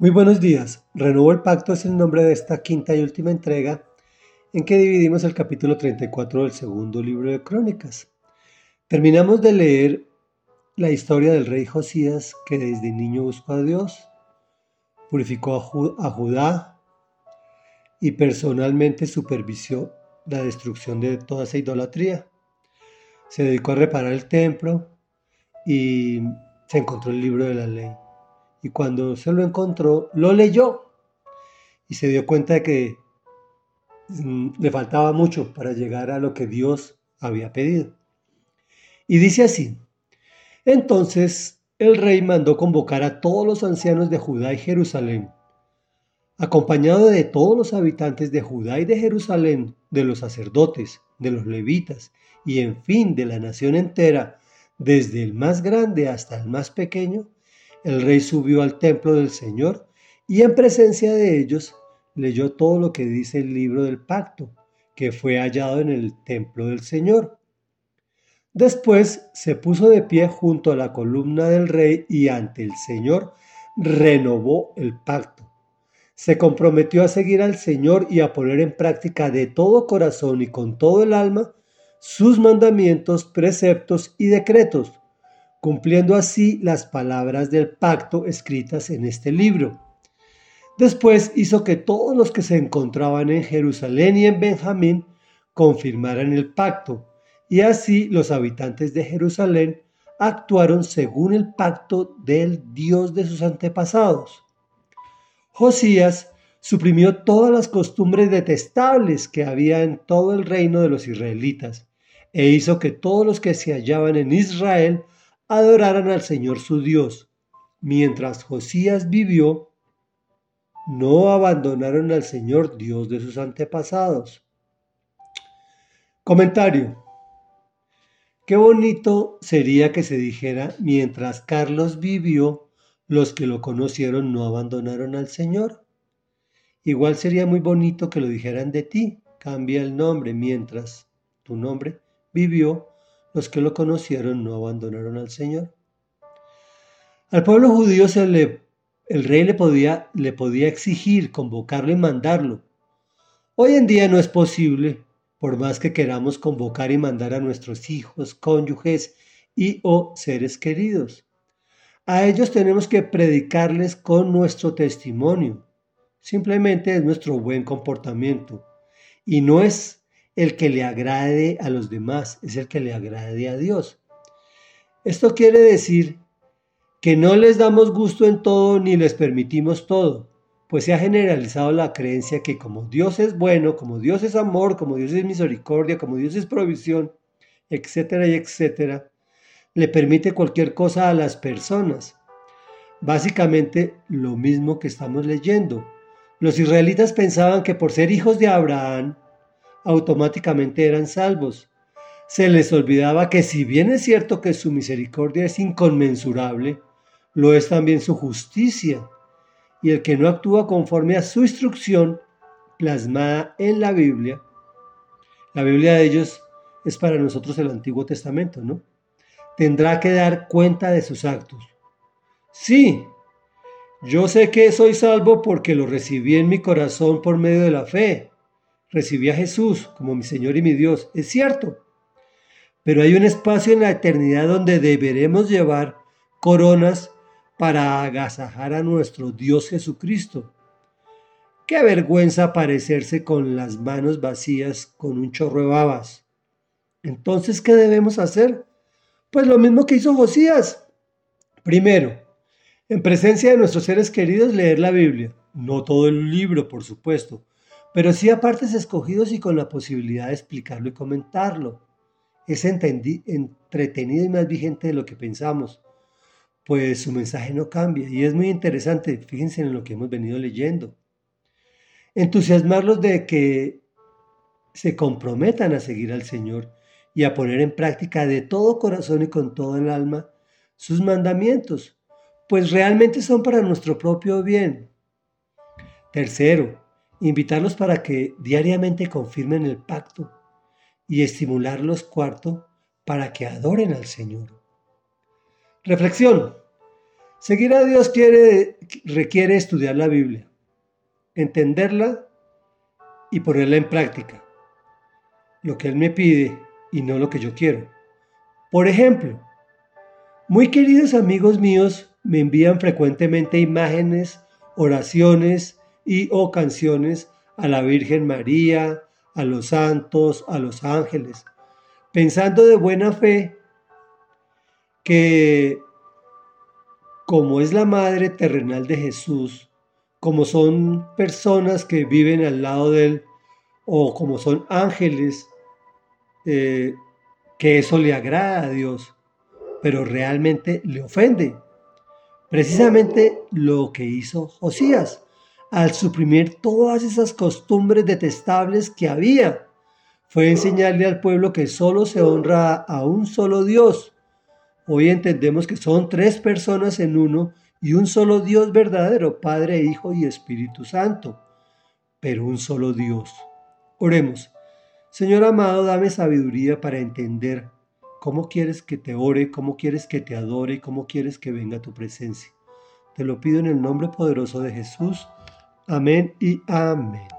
Muy buenos días. Renuevo el Pacto es el nombre de esta quinta y última entrega en que dividimos el capítulo 34 del segundo libro de Crónicas. Terminamos de leer la historia del rey Josías que desde niño buscó a Dios, purificó a, Judá y personalmente supervisó la destrucción de toda esa idolatría. Se dedicó a reparar el templo y se encontró el libro de la ley y cuando se lo encontró, lo leyó y se dio cuenta de que mm, le faltaba mucho para llegar a lo que Dios había pedido. Y dice así, entonces el rey mandó convocar a todos los ancianos de Judá y Jerusalén, acompañado de todos los habitantes de Judá y de Jerusalén, de los sacerdotes, de los levitas y en fin de la nación entera, desde el más grande hasta el más pequeño, el rey subió al templo del Señor y en presencia de ellos leyó todo lo que dice el libro del pacto, que fue hallado en el templo del Señor. Después se puso de pie junto a la columna del rey y ante el Señor renovó el pacto. Se comprometió a seguir al Señor y a poner en práctica de todo corazón y con todo el alma sus mandamientos, preceptos y decretos cumpliendo así las palabras del pacto escritas en este libro. Después hizo que todos los que se encontraban en Jerusalén y en Benjamín confirmaran el pacto, y así los habitantes de Jerusalén actuaron según el pacto del Dios de sus antepasados. Josías suprimió todas las costumbres detestables que había en todo el reino de los israelitas, e hizo que todos los que se hallaban en Israel adoraran al Señor su Dios. Mientras Josías vivió, no abandonaron al Señor Dios de sus antepasados. Comentario. Qué bonito sería que se dijera, mientras Carlos vivió, los que lo conocieron no abandonaron al Señor. Igual sería muy bonito que lo dijeran de ti, cambia el nombre, mientras tu nombre vivió, los que lo conocieron no abandonaron al Señor. Al pueblo judío se le, el rey le podía, le podía exigir, convocarlo y mandarlo. Hoy en día no es posible, por más que queramos convocar y mandar a nuestros hijos, cónyuges y o seres queridos. A ellos tenemos que predicarles con nuestro testimonio. Simplemente es nuestro buen comportamiento. Y no es el que le agrade a los demás, es el que le agrade a Dios. Esto quiere decir que no les damos gusto en todo ni les permitimos todo, pues se ha generalizado la creencia que como Dios es bueno, como Dios es amor, como Dios es misericordia, como Dios es provisión, etcétera y etcétera, le permite cualquier cosa a las personas. Básicamente lo mismo que estamos leyendo. Los israelitas pensaban que por ser hijos de Abraham, automáticamente eran salvos. Se les olvidaba que si bien es cierto que su misericordia es inconmensurable, lo es también su justicia, y el que no actúa conforme a su instrucción plasmada en la Biblia, la Biblia de ellos es para nosotros el Antiguo Testamento, ¿no? Tendrá que dar cuenta de sus actos. Sí, yo sé que soy salvo porque lo recibí en mi corazón por medio de la fe, recibí a Jesús como mi Señor y mi Dios, es cierto. Pero hay un espacio en la eternidad donde deberemos llevar coronas para agasajar a nuestro Dios Jesucristo. Qué vergüenza parecerse con las manos vacías con un chorro de babas. Entonces, ¿qué debemos hacer? Pues lo mismo que hizo Josías. Primero, en presencia de nuestros seres queridos, leer la Biblia. No todo el libro, por supuesto, pero sí a partes escogidos y con la posibilidad de explicarlo y comentarlo. Es entretenido y más vigente de lo que pensamos, pues su mensaje no cambia y es muy interesante, fíjense en lo que hemos venido leyendo. Entusiasmarlos de que se comprometan a seguir al Señor y a poner en práctica de todo corazón y con todo el alma sus mandamientos, pues realmente son para nuestro propio bien. Tercero, invitarlos para que diariamente confirmen el pacto y estimularlos, cuarto, para que adoren al Señor. Reflexión. Seguir a Dios quiere, requiere estudiar la Biblia, entenderla y ponerla en práctica. Lo que Él me pide y no lo que yo quiero. Por ejemplo, muy queridos amigos míos me envían frecuentemente imágenes, oraciones y o canciones a la Virgen María, a los santos, a los ángeles, pensando de buena fe que como es la madre terrenal de Jesús, como son personas que viven al lado de él, o como son ángeles, eh, que eso le agrada a Dios, pero realmente le ofende. Precisamente lo que hizo Josías al suprimir todas esas costumbres detestables que había, fue enseñarle al pueblo que solo se honra a un solo Dios. Hoy entendemos que son tres personas en uno y un solo Dios verdadero, Padre, Hijo y Espíritu Santo, pero un solo Dios. Oremos. Señor amado, dame sabiduría para entender cómo quieres que te ore, cómo quieres que te adore y cómo quieres que venga tu presencia. Te lo pido en el nombre poderoso de Jesús. Amén y amén.